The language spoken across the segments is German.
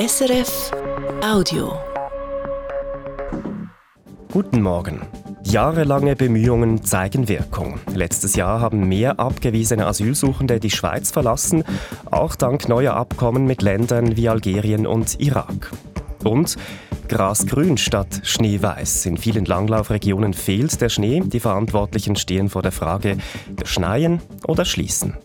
SRF Audio. Guten Morgen. Jahrelange Bemühungen zeigen Wirkung. Letztes Jahr haben mehr abgewiesene Asylsuchende die Schweiz verlassen, auch dank neuer Abkommen mit Ländern wie Algerien und Irak. Und grasgrün statt schneeweiß. In vielen Langlaufregionen fehlt der Schnee. Die Verantwortlichen stehen vor der Frage, schneien oder schließen.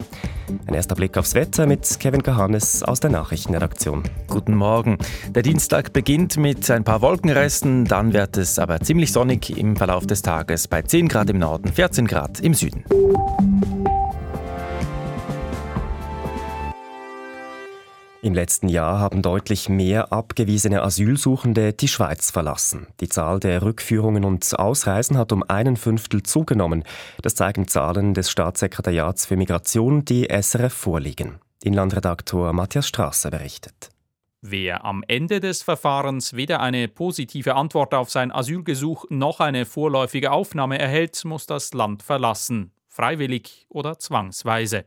Ein erster Blick aufs Wetter mit Kevin Kahannes aus der Nachrichtenredaktion. Guten Morgen. Der Dienstag beginnt mit ein paar Wolkenresten, dann wird es aber ziemlich sonnig im Verlauf des Tages bei 10 Grad im Norden, 14 Grad im Süden. Im letzten Jahr haben deutlich mehr abgewiesene Asylsuchende die Schweiz verlassen. Die Zahl der Rückführungen und Ausreisen hat um einen Fünftel zugenommen. Das zeigen Zahlen des Staatssekretariats für Migration, die SRF vorliegen. Inlandredaktor Matthias Strasser berichtet. Wer am Ende des Verfahrens weder eine positive Antwort auf sein Asylgesuch noch eine vorläufige Aufnahme erhält, muss das Land verlassen, freiwillig oder zwangsweise.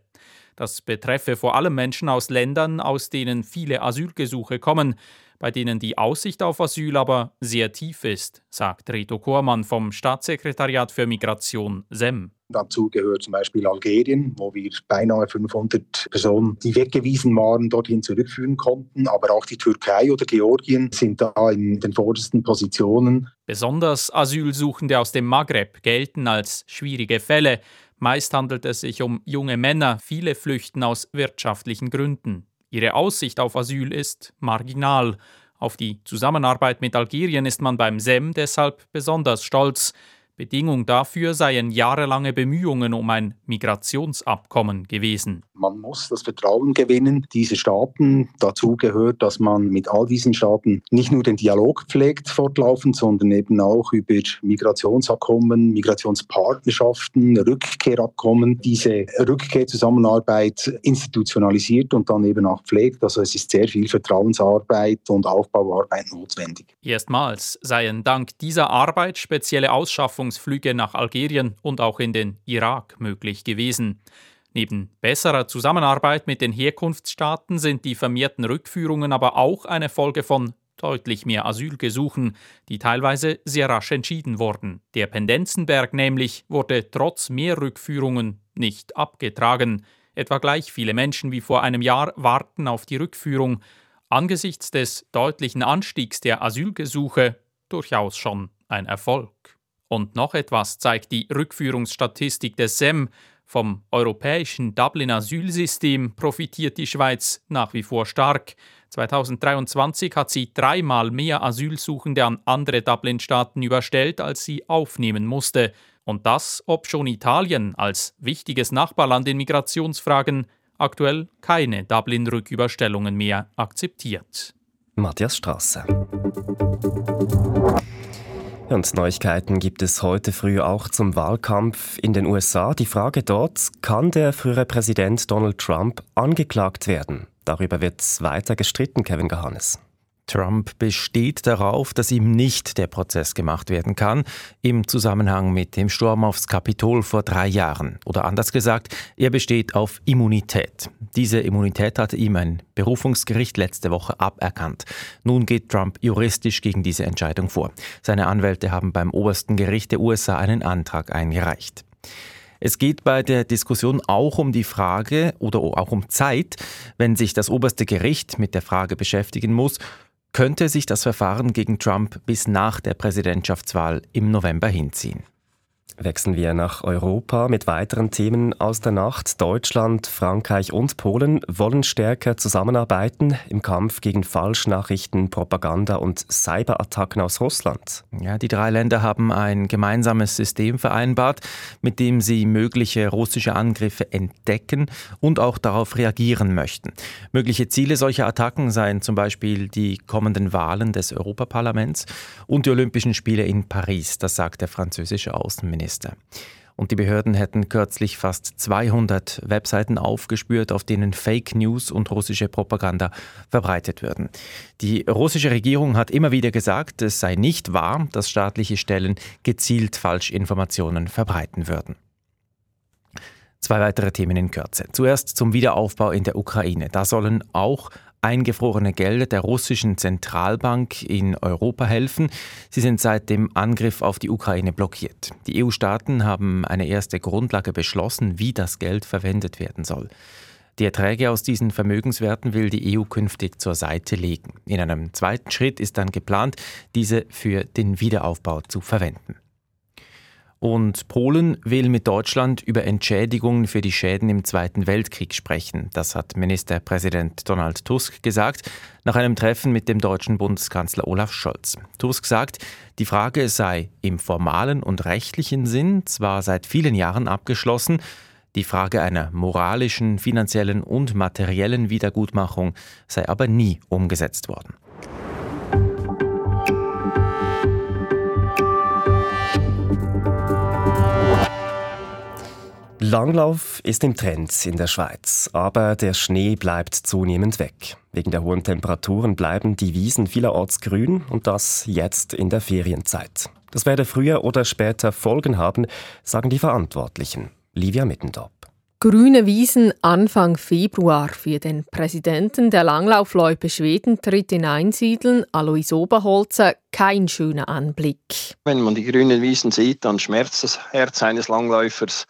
Das betreffe vor allem Menschen aus Ländern, aus denen viele Asylgesuche kommen, bei denen die Aussicht auf Asyl aber sehr tief ist, sagt Reto Kormann vom Staatssekretariat für Migration SEM. Dazu gehört zum Beispiel Algerien, wo wir beinahe 500 Personen, die weggewiesen waren, dorthin zurückführen konnten. Aber auch die Türkei oder Georgien sind da in den vordersten Positionen. Besonders Asylsuchende aus dem Maghreb gelten als schwierige Fälle. Meist handelt es sich um junge Männer, viele flüchten aus wirtschaftlichen Gründen. Ihre Aussicht auf Asyl ist marginal. Auf die Zusammenarbeit mit Algerien ist man beim SEM deshalb besonders stolz. Bedingung dafür seien jahrelange Bemühungen um ein Migrationsabkommen gewesen. Man muss das Vertrauen gewinnen, diese Staaten. Dazu gehört, dass man mit all diesen Staaten nicht nur den Dialog pflegt fortlaufend, sondern eben auch über Migrationsabkommen, Migrationspartnerschaften, Rückkehrabkommen, diese Rückkehrzusammenarbeit institutionalisiert und dann eben auch pflegt. Also es ist sehr viel Vertrauensarbeit und Aufbauarbeit notwendig. Erstmals seien dank dieser Arbeit spezielle Ausschaffungen Forschungsflüge nach Algerien und auch in den Irak möglich gewesen. Neben besserer Zusammenarbeit mit den Herkunftsstaaten sind die vermehrten Rückführungen aber auch eine Folge von deutlich mehr Asylgesuchen, die teilweise sehr rasch entschieden wurden. Der Pendenzenberg nämlich wurde trotz mehr Rückführungen nicht abgetragen. Etwa gleich viele Menschen wie vor einem Jahr warten auf die Rückführung. Angesichts des deutlichen Anstiegs der Asylgesuche durchaus schon ein Erfolg. Und noch etwas zeigt die Rückführungsstatistik des SEM. Vom europäischen Dublin-Asylsystem profitiert die Schweiz nach wie vor stark. 2023 hat sie dreimal mehr Asylsuchende an andere Dublin-Staaten überstellt, als sie aufnehmen musste. Und das, ob schon Italien als wichtiges Nachbarland in Migrationsfragen aktuell keine Dublin-Rücküberstellungen mehr akzeptiert. Matthias Straße. Und Neuigkeiten gibt es heute früh auch zum Wahlkampf in den USA. Die Frage dort, kann der frühere Präsident Donald Trump angeklagt werden? Darüber wird weiter gestritten, Kevin Gehannes. Trump besteht darauf, dass ihm nicht der Prozess gemacht werden kann, im Zusammenhang mit dem Sturm aufs Kapitol vor drei Jahren. Oder anders gesagt, er besteht auf Immunität. Diese Immunität hatte ihm ein Berufungsgericht letzte Woche aberkannt. Nun geht Trump juristisch gegen diese Entscheidung vor. Seine Anwälte haben beim obersten Gericht der USA einen Antrag eingereicht. Es geht bei der Diskussion auch um die Frage oder auch um Zeit, wenn sich das oberste Gericht mit der Frage beschäftigen muss, könnte sich das Verfahren gegen Trump bis nach der Präsidentschaftswahl im November hinziehen. Wechseln wir nach Europa mit weiteren Themen aus der Nacht. Deutschland, Frankreich und Polen wollen stärker zusammenarbeiten im Kampf gegen Falschnachrichten, Propaganda und Cyberattacken aus Russland. Ja, die drei Länder haben ein gemeinsames System vereinbart, mit dem sie mögliche russische Angriffe entdecken und auch darauf reagieren möchten. Mögliche Ziele solcher Attacken seien zum Beispiel die kommenden Wahlen des Europaparlaments und die Olympischen Spiele in Paris, das sagt der französische Außenminister. Innenminister. Und die Behörden hätten kürzlich fast 200 Webseiten aufgespürt, auf denen Fake News und russische Propaganda verbreitet würden. Die russische Regierung hat immer wieder gesagt, es sei nicht wahr, dass staatliche Stellen gezielt Falschinformationen verbreiten würden. Zwei weitere Themen in Kürze. Zuerst zum Wiederaufbau in der Ukraine. Da sollen auch eingefrorene Gelder der russischen Zentralbank in Europa helfen. Sie sind seit dem Angriff auf die Ukraine blockiert. Die EU-Staaten haben eine erste Grundlage beschlossen, wie das Geld verwendet werden soll. Die Erträge aus diesen Vermögenswerten will die EU künftig zur Seite legen. In einem zweiten Schritt ist dann geplant, diese für den Wiederaufbau zu verwenden. Und Polen will mit Deutschland über Entschädigungen für die Schäden im Zweiten Weltkrieg sprechen. Das hat Ministerpräsident Donald Tusk gesagt nach einem Treffen mit dem deutschen Bundeskanzler Olaf Scholz. Tusk sagt, die Frage sei im formalen und rechtlichen Sinn zwar seit vielen Jahren abgeschlossen, die Frage einer moralischen, finanziellen und materiellen Wiedergutmachung sei aber nie umgesetzt worden. Langlauf ist im Trend in der Schweiz, aber der Schnee bleibt zunehmend weg. Wegen der hohen Temperaturen bleiben die Wiesen vielerorts grün und das jetzt in der Ferienzeit. Das werde früher oder später Folgen haben, sagen die Verantwortlichen. Livia Mittendorf. Grüne Wiesen Anfang Februar für den Präsidenten der Langlaufloipe Schweden tritt in Einsiedeln, Alois Oberholzer, kein schöner Anblick. Wenn man die grünen Wiesen sieht, dann schmerzt das Herz eines Langläufers.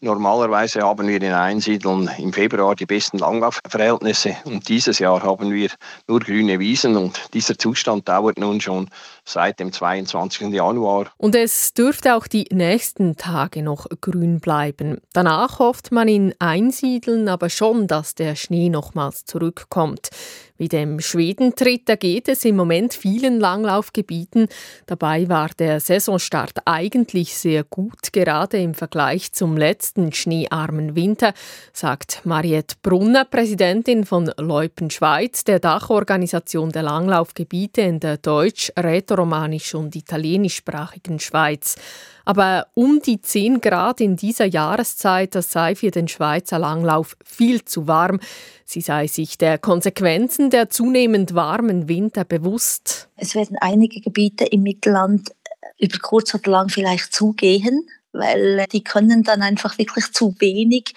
Normalerweise haben wir in Einsiedeln im Februar die besten Langlaufverhältnisse und dieses Jahr haben wir nur grüne Wiesen und dieser Zustand dauert nun schon seit dem 22. Januar. Und es dürfte auch die nächsten Tage noch grün bleiben. Danach hofft man in Einsiedeln aber schon, dass der Schnee nochmals zurückkommt. Wie dem Schwedentritt, da geht es im Moment vielen Langlaufgebieten. Dabei war der Saisonstart eigentlich sehr gut, gerade im Vergleich zum letzten schneearmen Winter, sagt Mariette Brunner, Präsidentin von Leupen Schweiz, der Dachorganisation der Langlaufgebiete in der deutsch-, rätoromanisch- und italienischsprachigen Schweiz. Aber um die 10 Grad in dieser Jahreszeit, das sei für den Schweizer Langlauf viel zu warm. Sie sei sich der Konsequenzen der zunehmend warmen Winter bewusst. Es werden einige Gebiete im Mittelland über kurz oder lang vielleicht zugehen weil die können dann einfach wirklich zu wenig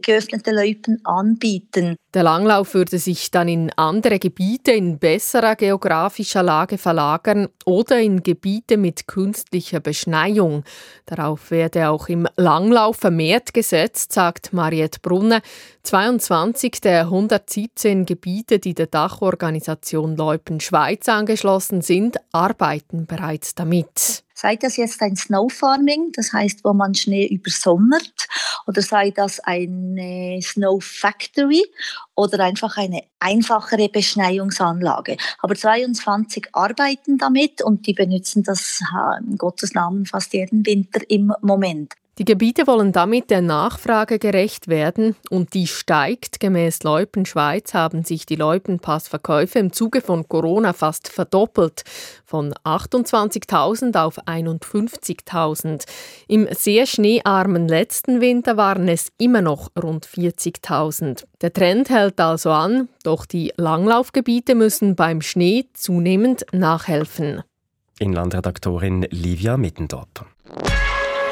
geöffnete Loipen anbieten. Der Langlauf würde sich dann in andere Gebiete in besserer geografischer Lage verlagern oder in Gebiete mit künstlicher Beschneiung. Darauf werde auch im Langlauf vermehrt gesetzt, sagt Mariette Brunner. 22 der 117 Gebiete, die der Dachorganisation Leupen Schweiz angeschlossen sind, arbeiten bereits damit. Sei das jetzt ein Snow Farming, das heißt, wo man Schnee übersommert, oder sei das eine Snow Factory oder einfach eine einfachere Beschneiungsanlage. Aber 22 arbeiten damit und die benutzen das in Gottes Namen fast jeden Winter im Moment. Die Gebiete wollen damit der Nachfrage gerecht werden und die steigt. Gemäß Leupen Schweiz haben sich die Leupenpassverkäufe im Zuge von Corona fast verdoppelt, von 28.000 auf 51.000. Im sehr schneearmen letzten Winter waren es immer noch rund 40.000. Der Trend hält also an, doch die Langlaufgebiete müssen beim Schnee zunehmend nachhelfen. Inlandredaktorin Livia Mittendorf.